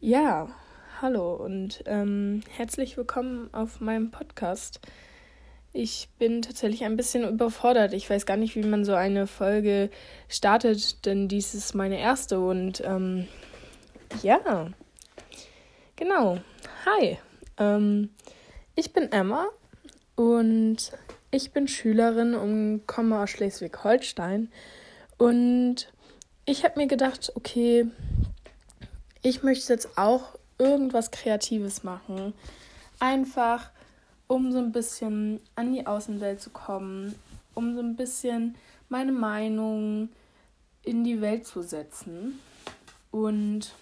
Ja, hallo und ähm, herzlich willkommen auf meinem Podcast. Ich bin tatsächlich ein bisschen überfordert. Ich weiß gar nicht, wie man so eine Folge startet, denn dies ist meine erste und ähm, ja, genau. Hi, ähm, ich bin Emma und ich bin Schülerin und komme aus Schleswig-Holstein und ich habe mir gedacht, okay, ich möchte jetzt auch irgendwas Kreatives machen. Einfach, um so ein bisschen an die Außenwelt zu kommen, um so ein bisschen meine Meinung in die Welt zu setzen. Und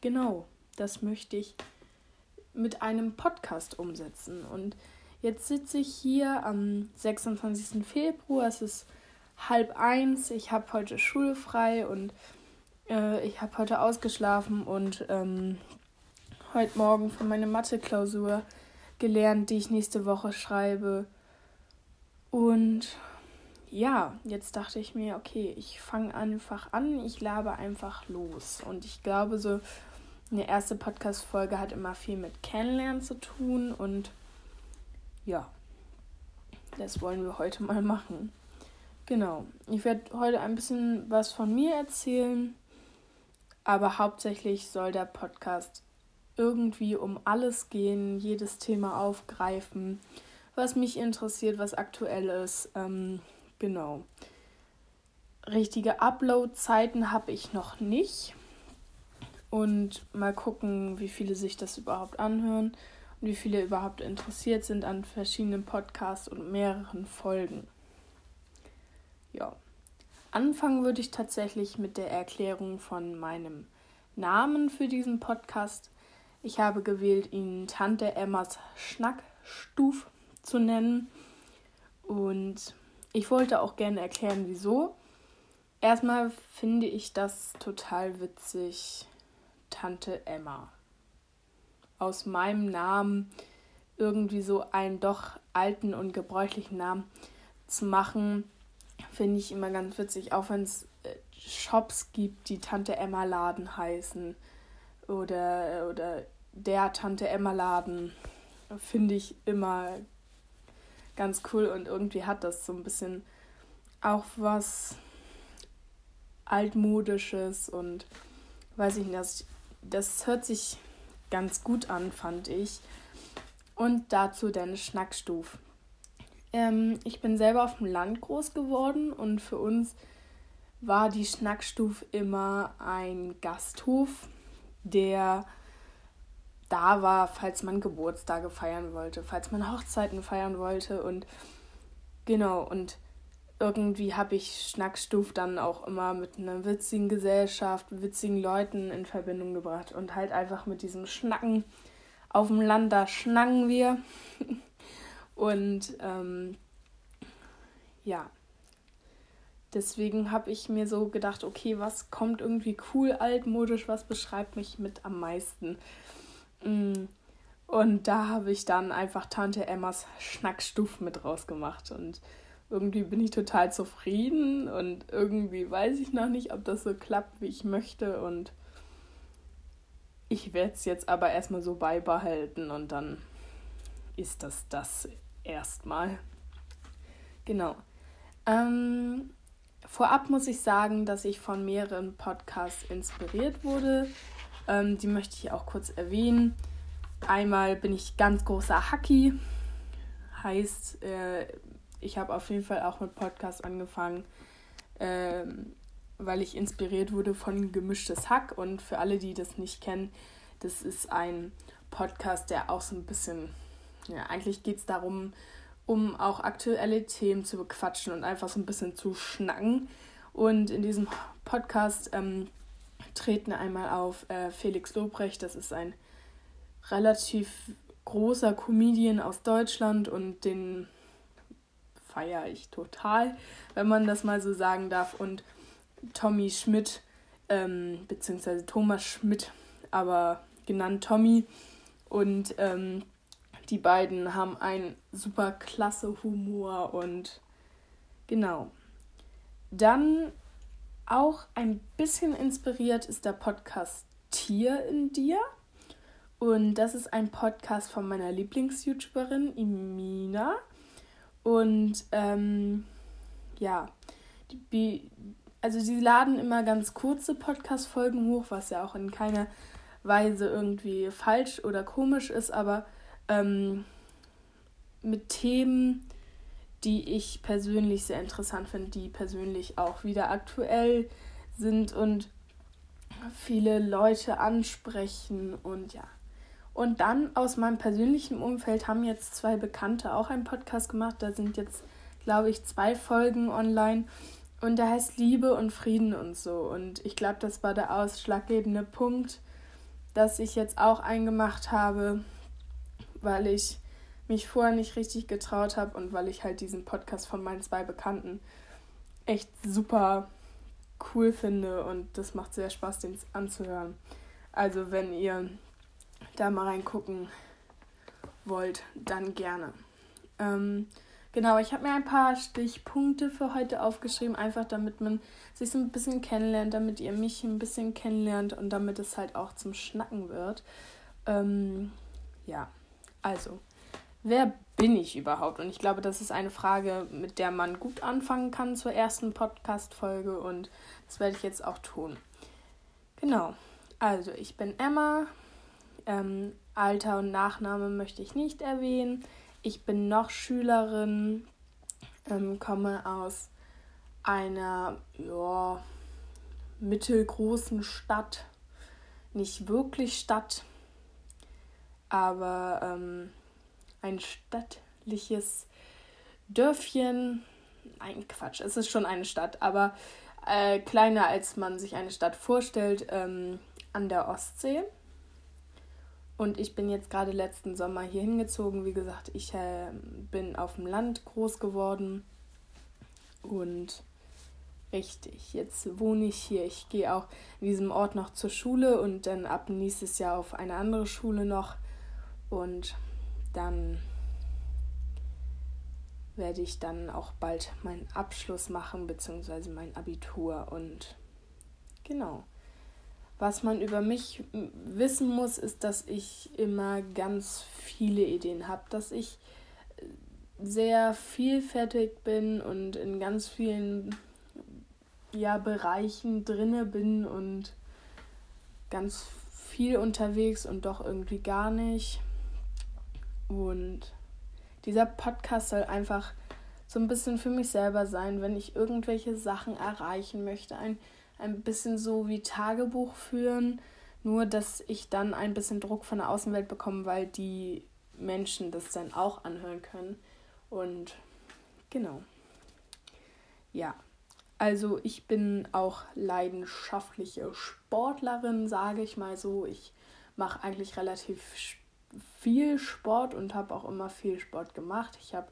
genau, das möchte ich mit einem Podcast umsetzen. Und jetzt sitze ich hier am 26. Februar. Es ist halb eins. Ich habe heute schulfrei und äh, ich habe heute ausgeschlafen und ähm, heute Morgen für meine Mathe-Klausur gelernt, die ich nächste Woche schreibe. Und ja, jetzt dachte ich mir, okay, ich fange einfach an, ich labe einfach los. Und ich glaube, so eine erste Podcast-Folge hat immer viel mit Kennenlernen zu tun. Und ja, das wollen wir heute mal machen. Genau, ich werde heute ein bisschen was von mir erzählen aber hauptsächlich soll der Podcast irgendwie um alles gehen, jedes Thema aufgreifen, was mich interessiert, was aktuell ist. Ähm, genau. Richtige Upload-Zeiten habe ich noch nicht. Und mal gucken, wie viele sich das überhaupt anhören und wie viele überhaupt interessiert sind an verschiedenen Podcasts und mehreren Folgen. Ja. Anfangen würde ich tatsächlich mit der Erklärung von meinem Namen für diesen Podcast. Ich habe gewählt, ihn Tante Emmas Schnackstuf zu nennen. Und ich wollte auch gerne erklären, wieso. Erstmal finde ich das total witzig, Tante Emma. Aus meinem Namen irgendwie so einen doch alten und gebräuchlichen Namen zu machen Finde ich immer ganz witzig, auch wenn es äh, Shops gibt, die Tante Emma Laden heißen. Oder, oder der Tante Emma Laden. Finde ich immer ganz cool und irgendwie hat das so ein bisschen auch was altmodisches und weiß ich nicht, das, das hört sich ganz gut an, fand ich. Und dazu deine Schnackstuf. Ähm, ich bin selber auf dem Land groß geworden und für uns war die Schnackstuf immer ein Gasthof, der da war, falls man Geburtstage feiern wollte, falls man Hochzeiten feiern wollte und genau und irgendwie habe ich Schnackstuf dann auch immer mit einer witzigen Gesellschaft, witzigen Leuten in Verbindung gebracht und halt einfach mit diesem Schnacken auf dem Land, da schnacken wir. Und ähm, ja, deswegen habe ich mir so gedacht, okay, was kommt irgendwie cool altmodisch, was beschreibt mich mit am meisten? Mm. Und da habe ich dann einfach Tante Emmas Schnackstuf mit rausgemacht und irgendwie bin ich total zufrieden und irgendwie weiß ich noch nicht, ob das so klappt, wie ich möchte und ich werde es jetzt aber erstmal so beibehalten und dann ist das das erstmal. Genau. Ähm, vorab muss ich sagen, dass ich von mehreren Podcasts inspiriert wurde. Ähm, die möchte ich auch kurz erwähnen. Einmal bin ich ganz großer Hacky. Heißt, äh, ich habe auf jeden Fall auch mit Podcasts angefangen, äh, weil ich inspiriert wurde von Gemischtes Hack. Und für alle, die das nicht kennen, das ist ein Podcast, der auch so ein bisschen ja, eigentlich geht es darum, um auch aktuelle Themen zu bequatschen und einfach so ein bisschen zu schnacken. Und in diesem Podcast ähm, treten einmal auf äh, Felix Lobrecht, das ist ein relativ großer Comedian aus Deutschland und den feiere ich total, wenn man das mal so sagen darf. Und Tommy Schmidt, ähm, beziehungsweise Thomas Schmidt, aber genannt Tommy. Und ähm, die beiden haben einen super klasse Humor und genau. Dann auch ein bisschen inspiriert ist der Podcast Tier in dir. Und das ist ein Podcast von meiner Lieblings-YouTuberin Imina. Und ähm, ja, die, also sie laden immer ganz kurze Podcast-Folgen hoch, was ja auch in keiner Weise irgendwie falsch oder komisch ist, aber ähm, mit Themen, die ich persönlich sehr interessant finde, die persönlich auch wieder aktuell sind und viele Leute ansprechen und ja. Und dann aus meinem persönlichen Umfeld haben jetzt zwei Bekannte auch einen Podcast gemacht. Da sind jetzt, glaube ich, zwei Folgen online. Und der heißt Liebe und Frieden und so. Und ich glaube, das war der ausschlaggebende Punkt, dass ich jetzt auch eingemacht habe, weil ich mich vorher nicht richtig getraut habe und weil ich halt diesen Podcast von meinen zwei Bekannten echt super cool finde und das macht sehr Spaß, den anzuhören. Also wenn ihr da mal reingucken wollt, dann gerne. Ähm, genau, ich habe mir ein paar Stichpunkte für heute aufgeschrieben, einfach damit man sich so ein bisschen kennenlernt, damit ihr mich ein bisschen kennenlernt und damit es halt auch zum Schnacken wird. Ähm, ja, also, wer bin ich überhaupt? Und ich glaube, das ist eine Frage, mit der man gut anfangen kann zur ersten Podcast-Folge und das werde ich jetzt auch tun. Genau, also ich bin Emma. Ähm, Alter und Nachname möchte ich nicht erwähnen. Ich bin noch Schülerin, ähm, komme aus einer ja, mittelgroßen Stadt. Nicht wirklich Stadt, aber ähm, ein stattliches Dörfchen. Nein, Quatsch, es ist schon eine Stadt, aber äh, kleiner als man sich eine Stadt vorstellt, ähm, an der Ostsee. Und ich bin jetzt gerade letzten Sommer hier hingezogen. Wie gesagt, ich äh, bin auf dem Land groß geworden. Und richtig, jetzt wohne ich hier. Ich gehe auch in diesem Ort noch zur Schule und dann ab nächstes Jahr auf eine andere Schule noch. Und dann werde ich dann auch bald meinen Abschluss machen, beziehungsweise mein Abitur. Und genau. Was man über mich wissen muss, ist, dass ich immer ganz viele Ideen habe, dass ich sehr vielfältig bin und in ganz vielen ja, Bereichen drinne bin und ganz viel unterwegs und doch irgendwie gar nicht. Und dieser Podcast soll einfach so ein bisschen für mich selber sein, wenn ich irgendwelche Sachen erreichen möchte. Ein, ein bisschen so wie Tagebuch führen, nur dass ich dann ein bisschen Druck von der Außenwelt bekomme, weil die Menschen das dann auch anhören können. Und genau. Ja, also ich bin auch leidenschaftliche Sportlerin, sage ich mal so. Ich mache eigentlich relativ viel Sport und habe auch immer viel Sport gemacht. Ich habe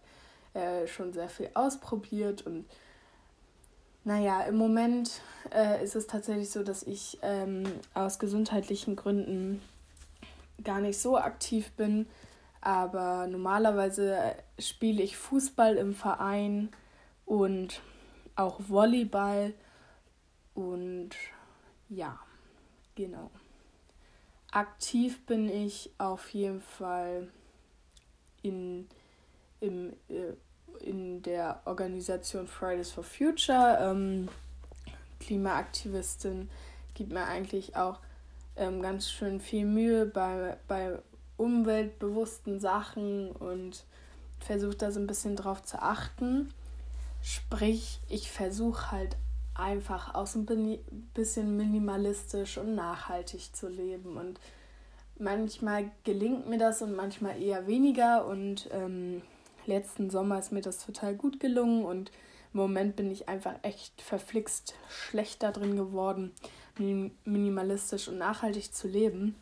äh, schon sehr viel ausprobiert und naja, im Moment äh, ist es tatsächlich so, dass ich ähm, aus gesundheitlichen Gründen gar nicht so aktiv bin. Aber normalerweise spiele ich Fußball im Verein und auch Volleyball. Und ja, genau. Aktiv bin ich auf jeden Fall in, im, äh, in der Organisation Fridays for Future. Ähm, Klimaaktivistin gibt mir eigentlich auch ähm, ganz schön viel Mühe bei, bei umweltbewussten Sachen und versuche da so ein bisschen drauf zu achten. Sprich, ich versuche halt einfach auch so ein bisschen minimalistisch und nachhaltig zu leben. Und manchmal gelingt mir das und manchmal eher weniger. Und ähm, letzten Sommer ist mir das total gut gelungen und im Moment bin ich einfach echt verflixt schlechter drin geworden, minimalistisch und nachhaltig zu leben.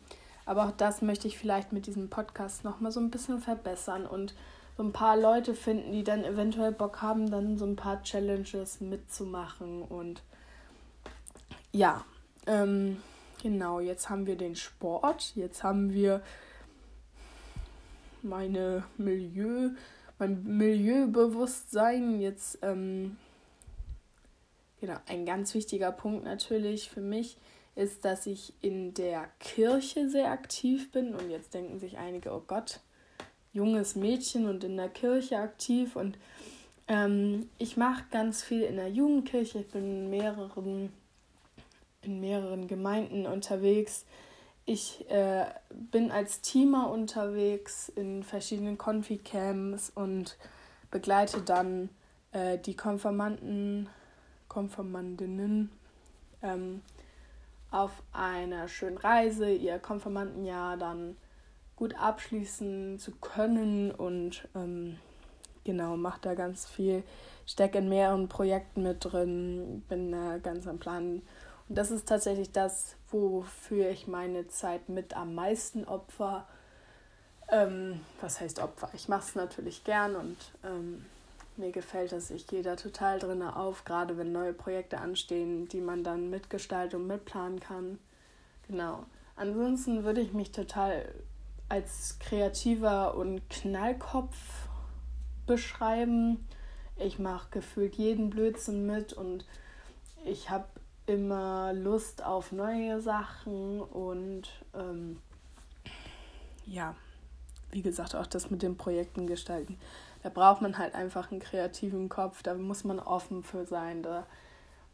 Aber auch das möchte ich vielleicht mit diesem Podcast nochmal so ein bisschen verbessern und so ein paar Leute finden, die dann eventuell Bock haben, dann so ein paar Challenges mitzumachen. Und ja, ähm, genau, jetzt haben wir den Sport, jetzt haben wir meine Milieu, mein Milieubewusstsein. Jetzt, ähm, genau, ein ganz wichtiger Punkt natürlich für mich ist, dass ich in der Kirche sehr aktiv bin. Und jetzt denken sich einige, oh Gott, junges Mädchen und in der Kirche aktiv. Und ähm, ich mache ganz viel in der Jugendkirche. Ich bin in mehreren, in mehreren Gemeinden unterwegs. Ich äh, bin als Teamer unterwegs in verschiedenen Konfi-Camps und begleite dann äh, die Konfirmanden, Konfirmandinnen ähm, auf einer schönen Reise, ihr Konfirmandenjahr dann gut abschließen zu können und ähm, genau, mache da ganz viel, stecke in mehreren Projekten mit drin, bin da ganz am Plan. Und das ist tatsächlich das, wofür ich meine Zeit mit am meisten opfer. Ähm, was heißt Opfer? Ich mache es natürlich gern und ähm, mir gefällt das. Ich gehe da total drin auf, gerade wenn neue Projekte anstehen, die man dann mitgestalten und mitplanen kann. Genau. Ansonsten würde ich mich total als kreativer und Knallkopf beschreiben. Ich mache gefühlt jeden Blödsinn mit und ich habe immer Lust auf neue Sachen und ähm, ja, wie gesagt, auch das mit den Projekten gestalten da braucht man halt einfach einen kreativen Kopf, da muss man offen für sein, da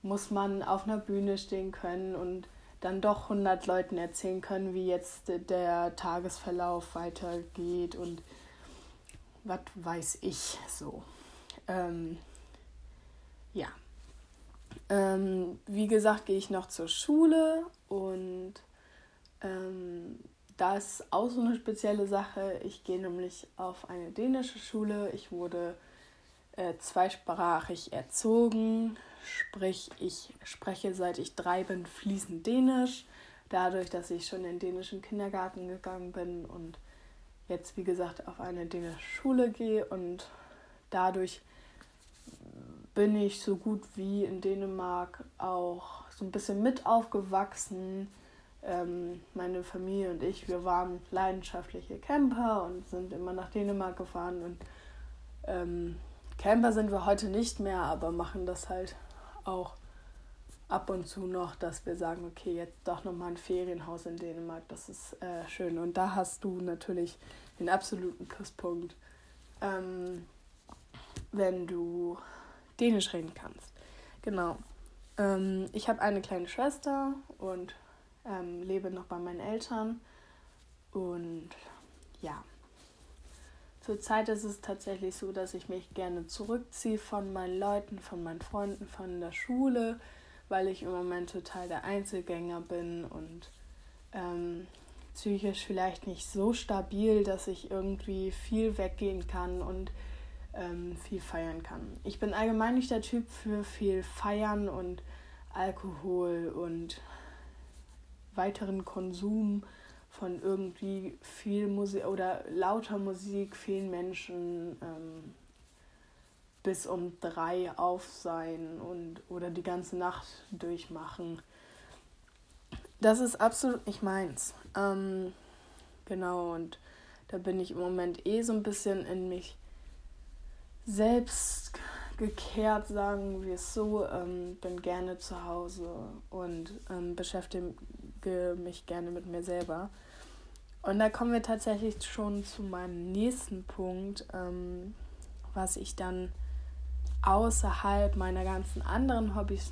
muss man auf einer Bühne stehen können und dann doch 100 Leuten erzählen können, wie jetzt der Tagesverlauf weitergeht und was weiß ich so. Ähm, ja. Ähm, wie gesagt, gehe ich noch zur Schule und ähm, das ist auch so eine spezielle Sache. Ich gehe nämlich auf eine dänische Schule. Ich wurde äh, zweisprachig erzogen, sprich ich spreche seit ich drei bin fließend Dänisch. Dadurch, dass ich schon in den dänischen Kindergarten gegangen bin und jetzt wie gesagt auf eine dänische Schule gehe und dadurch bin ich so gut wie in Dänemark auch so ein bisschen mit aufgewachsen ähm, meine Familie und ich, wir waren leidenschaftliche Camper und sind immer nach Dänemark gefahren. Und ähm, Camper sind wir heute nicht mehr, aber machen das halt auch ab und zu noch, dass wir sagen, okay, jetzt doch nochmal ein Ferienhaus in Dänemark, das ist äh, schön. Und da hast du natürlich den absoluten Pluspunkt, ähm, wenn du Dänisch reden kannst. Genau. Ähm, ich habe eine kleine Schwester und ähm, lebe noch bei meinen Eltern und ja. Zurzeit ist es tatsächlich so, dass ich mich gerne zurückziehe von meinen Leuten, von meinen Freunden, von der Schule, weil ich im Moment total der Einzelgänger bin und ähm, psychisch vielleicht nicht so stabil, dass ich irgendwie viel weggehen kann und ähm, viel feiern kann. Ich bin allgemein nicht der Typ für viel Feiern und Alkohol und weiteren Konsum von irgendwie viel Musik oder lauter Musik, vielen Menschen ähm, bis um drei auf sein und oder die ganze Nacht durchmachen. Das ist absolut nicht meins. Ähm, genau, und da bin ich im Moment eh so ein bisschen in mich selbst gekehrt, sagen wir es so. Ähm, bin gerne zu Hause und ähm, beschäftige mich gerne mit mir selber. Und da kommen wir tatsächlich schon zu meinem nächsten Punkt, ähm, was ich dann außerhalb meiner ganzen anderen Hobbys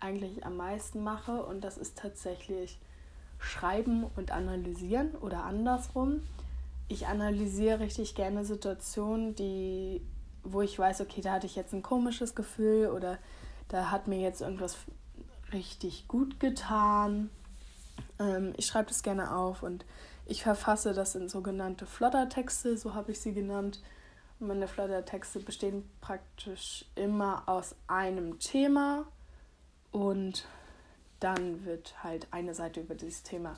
eigentlich am meisten mache. Und das ist tatsächlich Schreiben und Analysieren oder andersrum. Ich analysiere richtig gerne Situationen, die, wo ich weiß, okay, da hatte ich jetzt ein komisches Gefühl oder da hat mir jetzt irgendwas richtig gut getan ähm, ich schreibe das gerne auf und ich verfasse das in sogenannte Floddertexte, so habe ich sie genannt. Und meine Floddertexte bestehen praktisch immer aus einem Thema und dann wird halt eine Seite über dieses Thema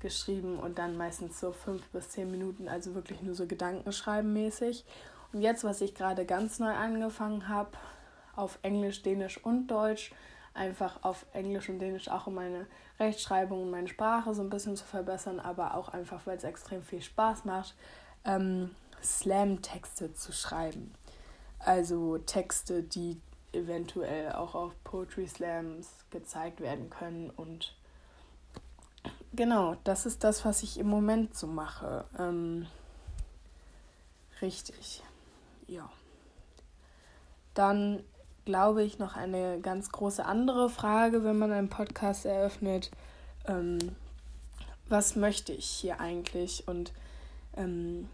geschrieben und dann meistens so fünf bis zehn Minuten, also wirklich nur so Gedankenschreiben mäßig. Und jetzt, was ich gerade ganz neu angefangen habe, auf Englisch, Dänisch und Deutsch, einfach auf Englisch und Dänisch auch um meine Rechtschreibung und meine Sprache so ein bisschen zu verbessern, aber auch einfach, weil es extrem viel Spaß macht, ähm, Slam-Texte zu schreiben. Also Texte, die eventuell auch auf Poetry Slams gezeigt werden können und genau, das ist das, was ich im Moment so mache. Ähm, richtig. Ja. Dann glaube ich noch eine ganz große andere Frage, wenn man einen Podcast eröffnet. Ähm, was möchte ich hier eigentlich und ähm,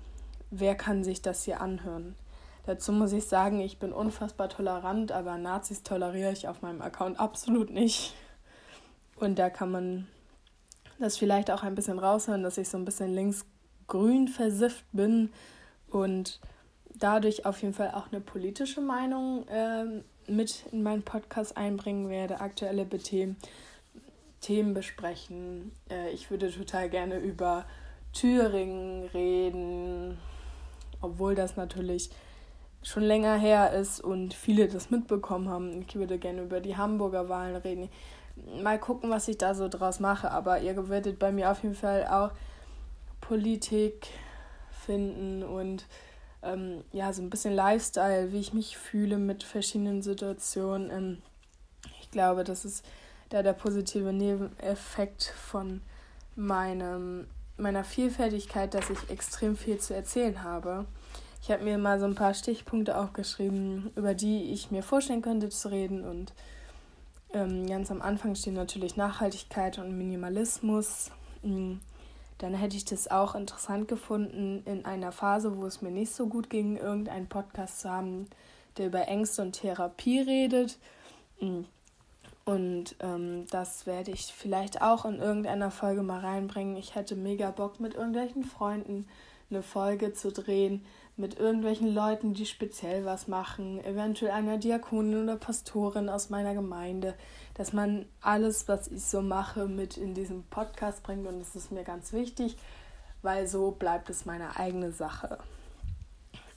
wer kann sich das hier anhören? Dazu muss ich sagen, ich bin unfassbar tolerant, aber Nazis toleriere ich auf meinem Account absolut nicht. Und da kann man das vielleicht auch ein bisschen raushören, dass ich so ein bisschen linksgrün versifft bin und dadurch auf jeden Fall auch eine politische Meinung äh, mit in meinen Podcast einbringen werde, aktuelle Themen, Themen besprechen. Äh, ich würde total gerne über Thüringen reden, obwohl das natürlich schon länger her ist und viele das mitbekommen haben. Ich würde gerne über die Hamburger Wahlen reden. Mal gucken, was ich da so draus mache. Aber ihr werdet bei mir auf jeden Fall auch Politik finden und ähm, ja, so ein bisschen Lifestyle, wie ich mich fühle mit verschiedenen Situationen. Ähm, ich glaube, das ist da der positive Nebeneffekt von meinem, meiner Vielfältigkeit, dass ich extrem viel zu erzählen habe. Ich habe mir mal so ein paar Stichpunkte aufgeschrieben, über die ich mir vorstellen könnte zu reden. Und ähm, ganz am Anfang stehen natürlich Nachhaltigkeit und Minimalismus. Mhm dann hätte ich das auch interessant gefunden, in einer Phase, wo es mir nicht so gut ging, irgendeinen Podcast zu haben, der über Ängste und Therapie redet. Mm. Und ähm, das werde ich vielleicht auch in irgendeiner Folge mal reinbringen. Ich hätte mega Bock, mit irgendwelchen Freunden eine Folge zu drehen, mit irgendwelchen Leuten, die speziell was machen, eventuell einer Diakonin oder Pastorin aus meiner Gemeinde, dass man alles, was ich so mache, mit in diesen Podcast bringt. Und das ist mir ganz wichtig, weil so bleibt es meine eigene Sache.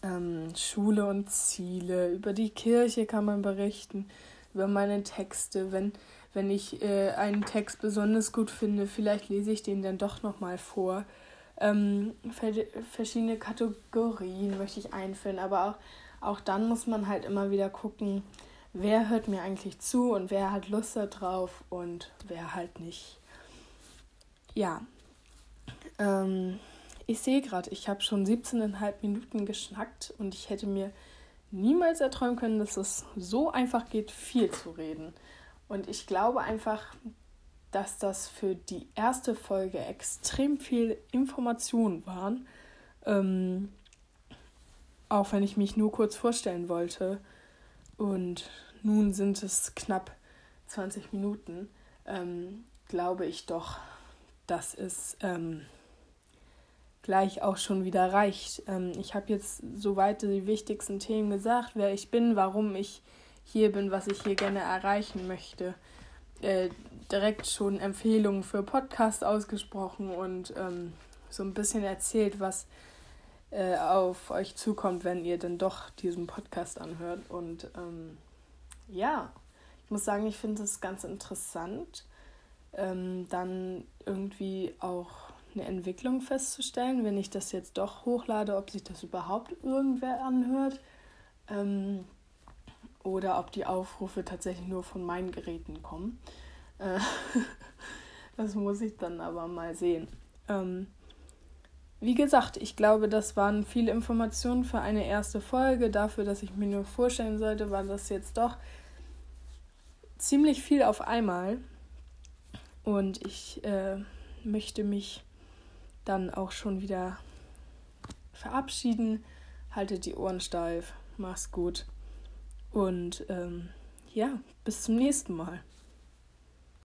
Ähm, Schule und Ziele, über die Kirche kann man berichten, über meine Texte, wenn wenn ich äh, einen Text besonders gut finde, vielleicht lese ich den dann doch nochmal vor ähm, verschiedene Kategorien möchte ich einführen, aber auch, auch dann muss man halt immer wieder gucken, wer hört mir eigentlich zu und wer hat Lust darauf und wer halt nicht. Ja, ähm, ich sehe gerade, ich habe schon 17,5 Minuten geschnackt und ich hätte mir niemals erträumen können, dass es so einfach geht, viel zu reden. Und ich glaube einfach, dass das für die erste Folge extrem viel Informationen waren. Ähm, auch wenn ich mich nur kurz vorstellen wollte. Und nun sind es knapp 20 Minuten. Ähm, glaube ich doch, dass es ähm, gleich auch schon wieder reicht. Ähm, ich habe jetzt soweit die wichtigsten Themen gesagt, wer ich bin, warum ich hier bin, was ich hier gerne erreichen möchte. Äh, direkt schon Empfehlungen für Podcasts ausgesprochen und ähm, so ein bisschen erzählt, was äh, auf euch zukommt, wenn ihr dann doch diesen Podcast anhört. Und ähm, ja, ich muss sagen, ich finde es ganz interessant, ähm, dann irgendwie auch eine Entwicklung festzustellen, wenn ich das jetzt doch hochlade, ob sich das überhaupt irgendwer anhört. Ähm, oder ob die Aufrufe tatsächlich nur von meinen Geräten kommen. Äh, das muss ich dann aber mal sehen. Ähm, wie gesagt, ich glaube, das waren viele Informationen für eine erste Folge. Dafür, dass ich mir nur vorstellen sollte, war das jetzt doch ziemlich viel auf einmal. Und ich äh, möchte mich dann auch schon wieder verabschieden. Haltet die Ohren steif. Mach's gut. Und ähm, ja, bis zum nächsten Mal.